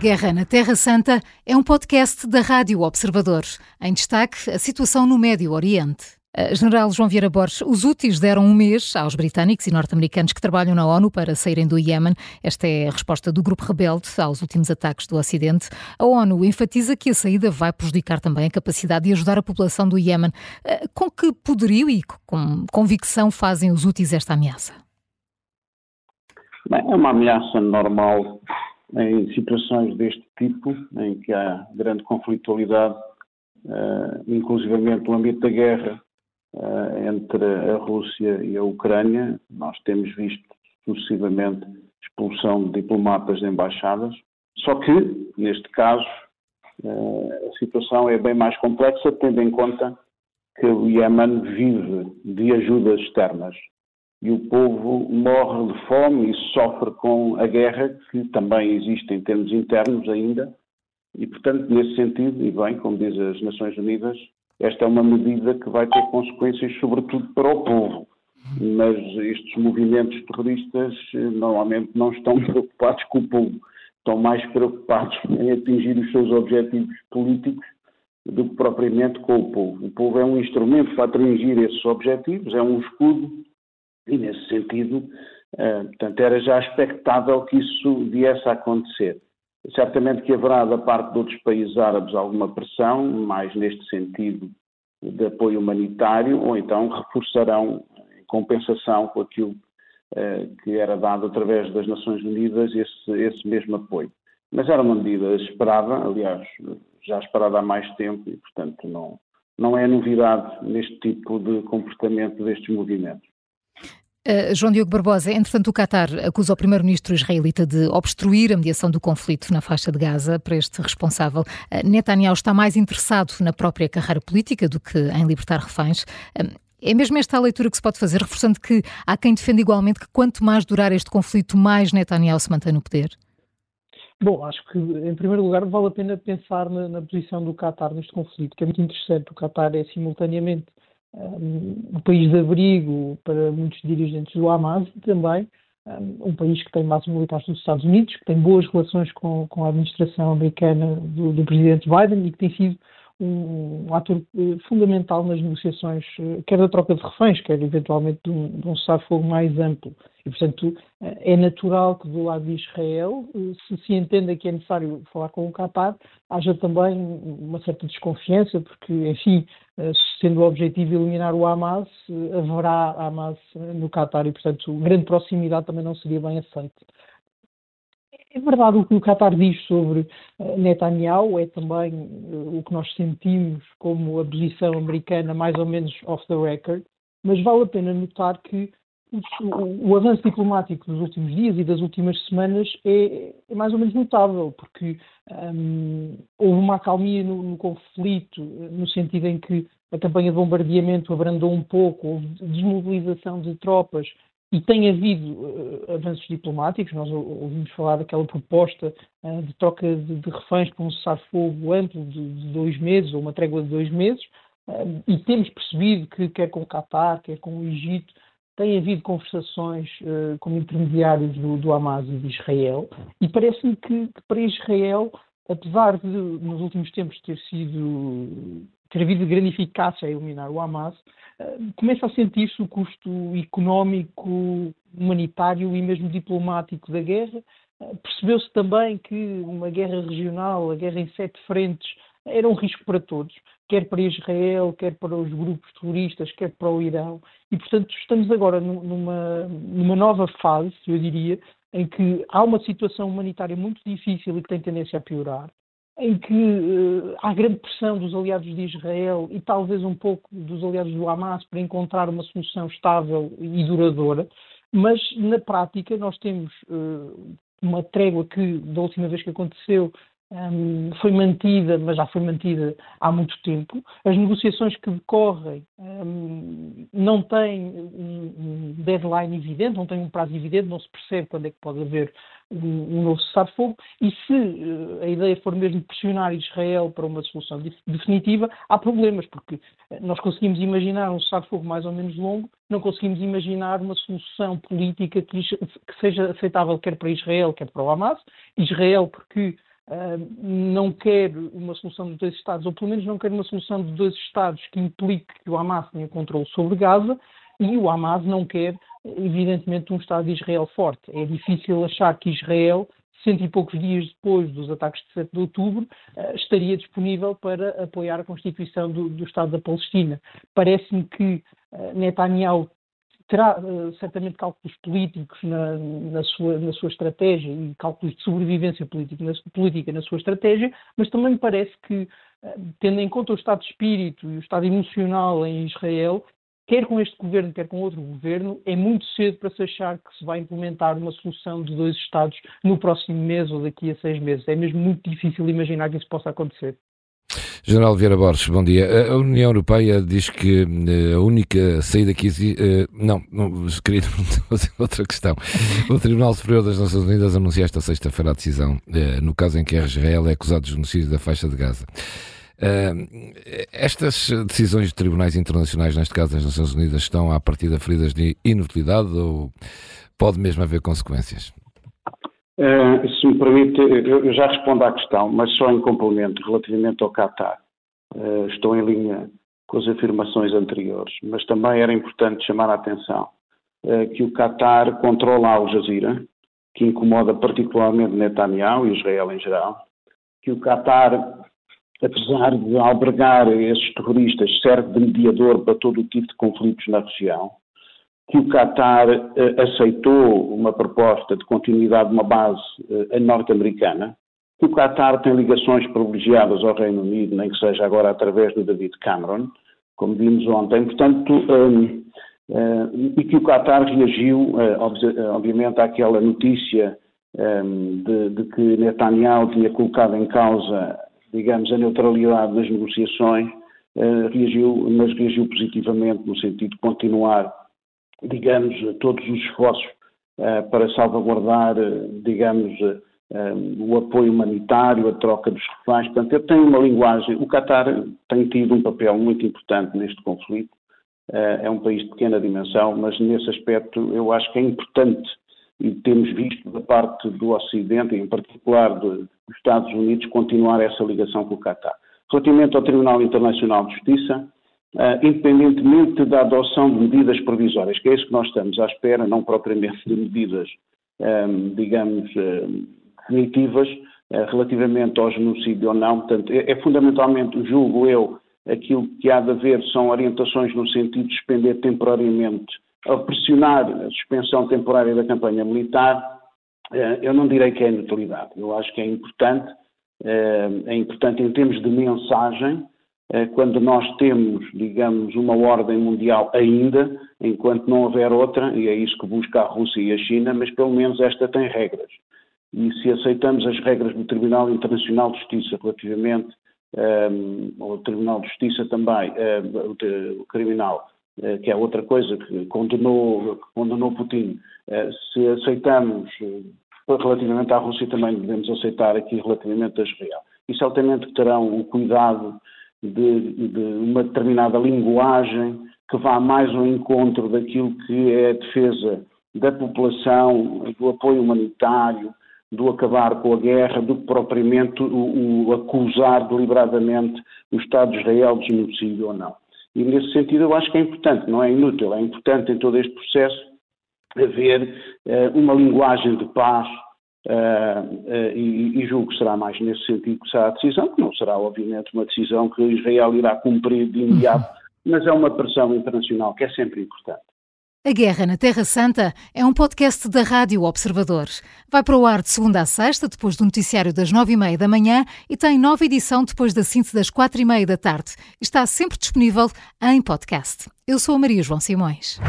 Guerra na Terra Santa é um podcast da Rádio Observador. Em destaque, a situação no Médio Oriente. General João Vieira Borges, os úteis deram um mês aos britânicos e norte-americanos que trabalham na ONU para saírem do Iémen. Esta é a resposta do grupo rebelde aos últimos ataques do Ocidente. A ONU enfatiza que a saída vai prejudicar também a capacidade de ajudar a população do Iémen. Eh, com que poderio e com convicção fazem os úteis esta ameaça? Bem, é uma ameaça normal em situações deste tipo, em que há grande conflitualidade, uh, inclusivamente no âmbito da guerra uh, entre a Rússia e a Ucrânia. Nós temos visto sucessivamente expulsão de diplomatas de embaixadas, só que, neste caso, uh, a situação é bem mais complexa, tendo em conta que o Iémen vive de ajudas externas e o povo morre de fome e sofre com a guerra que também existe em termos internos ainda. E, portanto, nesse sentido, e bem, como diz as Nações Unidas, esta é uma medida que vai ter consequências, sobretudo para o povo. Mas estes movimentos terroristas eh, normalmente não estão preocupados com o povo, estão mais preocupados em atingir os seus objetivos políticos do que propriamente com o povo. O povo é um instrumento para atingir esses objetivos, é um escudo e, nesse sentido, uh, portanto, era já expectável que isso viesse a acontecer. Certamente que haverá da parte de outros países árabes alguma pressão, mais neste sentido de apoio humanitário, ou então reforçarão em compensação com aquilo uh, que era dado através das Nações Unidas esse, esse mesmo apoio. Mas era uma medida esperada, aliás, já esperada há mais tempo e, portanto, não, não é novidade neste tipo de comportamento destes movimentos. Uh, João Diogo Barbosa, entretanto, o Qatar acusa o primeiro-ministro israelita de obstruir a mediação do conflito na faixa de Gaza. Para este responsável, uh, Netanyahu está mais interessado na própria carreira política do que em libertar reféns. Uh, é mesmo esta a leitura que se pode fazer, reforçando que há quem defenda igualmente que quanto mais durar este conflito, mais Netanyahu se mantém no poder? Bom, acho que, em primeiro lugar, vale a pena pensar na, na posição do Qatar neste conflito, que é muito interessante. O Qatar é simultaneamente um país de abrigo para muitos dirigentes do Hamas e também um país que tem bases militares dos Estados Unidos, que tem boas relações com, com a administração americana do, do presidente Biden e que tem sido um, um ator eh, fundamental nas negociações, eh, quer da troca de reféns, quer eventualmente de um, de um cessar-fogo mais amplo. E, portanto, é natural que do lado de Israel, se se entenda que é necessário falar com o Qatar, haja também uma certa desconfiança, porque, enfim, sendo o objetivo eliminar o Hamas, haverá Hamas no Qatar e, portanto, grande proximidade também não seria bem aceita. É verdade o que o Qatar diz sobre Netanyahu, é também o que nós sentimos como a posição americana mais ou menos off the record, mas vale a pena notar que o, avanço diplomático dos últimos dias e das últimas semanas é, é mais ou menos notável, porque um, houve uma acalmia no, no, conflito, no sentido em que a campanha de bombardeamento abrandou um pouco, houve desmobilização de tropas e tem havido uh, avanços diplomáticos. Nós ouvimos falar daquela proposta uh, de troca de, de reféns para um cessar-fogo amplo de, de, dois meses, ou uma trégua de dois meses, uh, e temos percebido que, quer com o Qatar, quer com o Egito, tem havido conversações como intermediários do, do Hamas e de Israel, e parece-me que, que, para Israel, apesar de nos últimos tempos ter sido ter havido grande eficácia a eliminar o Hamas, uh, começa a sentir-se o custo económico, humanitário e mesmo diplomático da guerra. Uh, Percebeu-se também que uma guerra regional, a guerra em sete frentes, era um risco para todos, quer para Israel, quer para os grupos terroristas, quer para o Irão. E, portanto, estamos agora numa, numa nova fase, eu diria, em que há uma situação humanitária muito difícil e que tem tendência a piorar, em que uh, há grande pressão dos aliados de Israel e talvez um pouco dos aliados do Hamas para encontrar uma solução estável e duradoura, mas na prática nós temos uh, uma trégua que, da última vez que aconteceu, um, foi mantida, mas já foi mantida há muito tempo. As negociações que decorrem um, não têm um, deadline evidente, não têm um prazo evidente, não se percebe quando é que pode haver um, novo cessar-fogo. E se uh, a ideia for mesmo pressionar Israel para uma solução definitiva, há problemas, porque eh, nós conseguimos imaginar um cessar-fogo mais ou menos longo, não conseguimos imaginar uma solução política que, que seja aceitável quer para Israel, quer para o Hamas. Israel, porque não quer uma solução de dois Estados, ou pelo menos não quer uma solução de dois Estados que implique que o Hamas tenha controle sobre Gaza, e o Hamas não quer, evidentemente, um Estado de Israel forte. É difícil achar que Israel, cento e poucos dias depois dos ataques de 7 de outubro, uh, estaria disponível para apoiar a constituição do, do Estado da Palestina. Parece-me que uh, Netanyahu terá uh, certamente cálculos políticos na, na, sua, na sua estratégia e cálculos de sobrevivência política na, política na sua estratégia, mas também me parece que, uh, tendo em conta o estado de espírito e o estado emocional em Israel, quer com este governo, quer com outro governo, é muito cedo para se achar que se vai implementar uma solução de dois Estados no próximo mês ou daqui a seis meses. É mesmo muito difícil imaginar que isso possa acontecer. General Vieira Borges, bom dia. A União Europeia diz que eh, a única saída que existe. Eh, não, não, queria fazer outra questão. O Tribunal Superior das Nações Unidas anunciou esta sexta-feira a decisão, eh, no caso em que Israel é acusado de genocídio da faixa de Gaza. Estas decisões de tribunais internacionais, neste caso das Nações Unidas, estão à partida feridas de inutilidade ou pode mesmo haver consequências? Uh, se me permite, eu já respondo à questão, mas só em complemento relativamente ao Qatar. Uh, estou em linha com as afirmações anteriores, mas também era importante chamar a atenção uh, que o Qatar controla a Al Jazeera, que incomoda particularmente Netanyahu e Israel em geral, que o Qatar, apesar de albergar esses terroristas, serve de mediador para todo o tipo de conflitos na região, que o Qatar eh, aceitou uma proposta de continuidade de uma base eh, norte-americana, que o Qatar tem ligações privilegiadas ao Reino Unido, nem que seja agora através do David Cameron, como vimos ontem, portanto, um, um, e que o Qatar reagiu, obviamente, àquela notícia um, de, de, que Netanyahu tinha colocado em causa, digamos, a neutralidade das negociações, uh, reagiu, mas reagiu positivamente no sentido de continuar digamos, todos os esforços uh, para salvaguardar, uh, digamos, uh, o apoio humanitário, a troca dos reféns. Portanto, eu tenho uma linguagem. O Qatar tem tido um papel muito importante neste conflito. é um país de pequena dimensão, mas nesse aspecto eu acho que é importante e temos visto da parte do Ocidente, em particular dos Estados Unidos, continuar essa ligação com o Qatar. Relativamente ao Tribunal Internacional de Justiça, Uh, independentemente da adoção de medidas provisórias, que é isso que nós estamos à espera, não propriamente de medidas, um, digamos, uh, definitivas, uh, relativamente ao genocídio ou não. Portanto, é, é, fundamentalmente, julgo eu, aquilo que há de haver são orientações no sentido de suspender temporariamente, a pressionar a suspensão temporária da campanha militar. eu não direi que é inutilidade, eu acho que é importante, é importante em termos de mensagem, quando nós temos, digamos, uma ordem mundial ainda, enquanto não houver outra, e é isso que busca a Rússia e a China, mas pelo menos esta tem regras. E se aceitamos as regras do Tribunal Internacional de Justiça relativamente um, ehm, ao Tribunal de Justiça também, um, ehm, o, criminal, uh, que é outra coisa que condenou, que condenou Putin, uh, se aceitamos relativamente à Rússia também devemos aceitar aqui relativamente a Israel. E certamente terão o cuidado de, de uma determinada linguagem que vá mais ao encontro daquilo que é a defesa da população, do apoio humanitário, do acabar com a guerra, do que propriamente o, o acusar deliberadamente o Estado de Israel de genocídio ou não. E nesse sentido eu acho que é importante, não é inútil, é importante em todo este processo haver uh, uma linguagem de paz, Uh, uh, e, e, julgo que será mais nesse sentido que será a decisão, que não será, obviamente, uma decisão que Israel irá cumprir de imediato, uhum. mas é uma pressão internacional que é sempre importante. A Guerra na Terra Santa é um podcast da Rádio Observador. Vai para o ar de segunda a sexta, depois do noticiário das nove e meia da manhã e tem nova edição depois da síntese das quatro e meia da tarde. Está sempre disponível em podcast. Eu sou a Maria João Simões.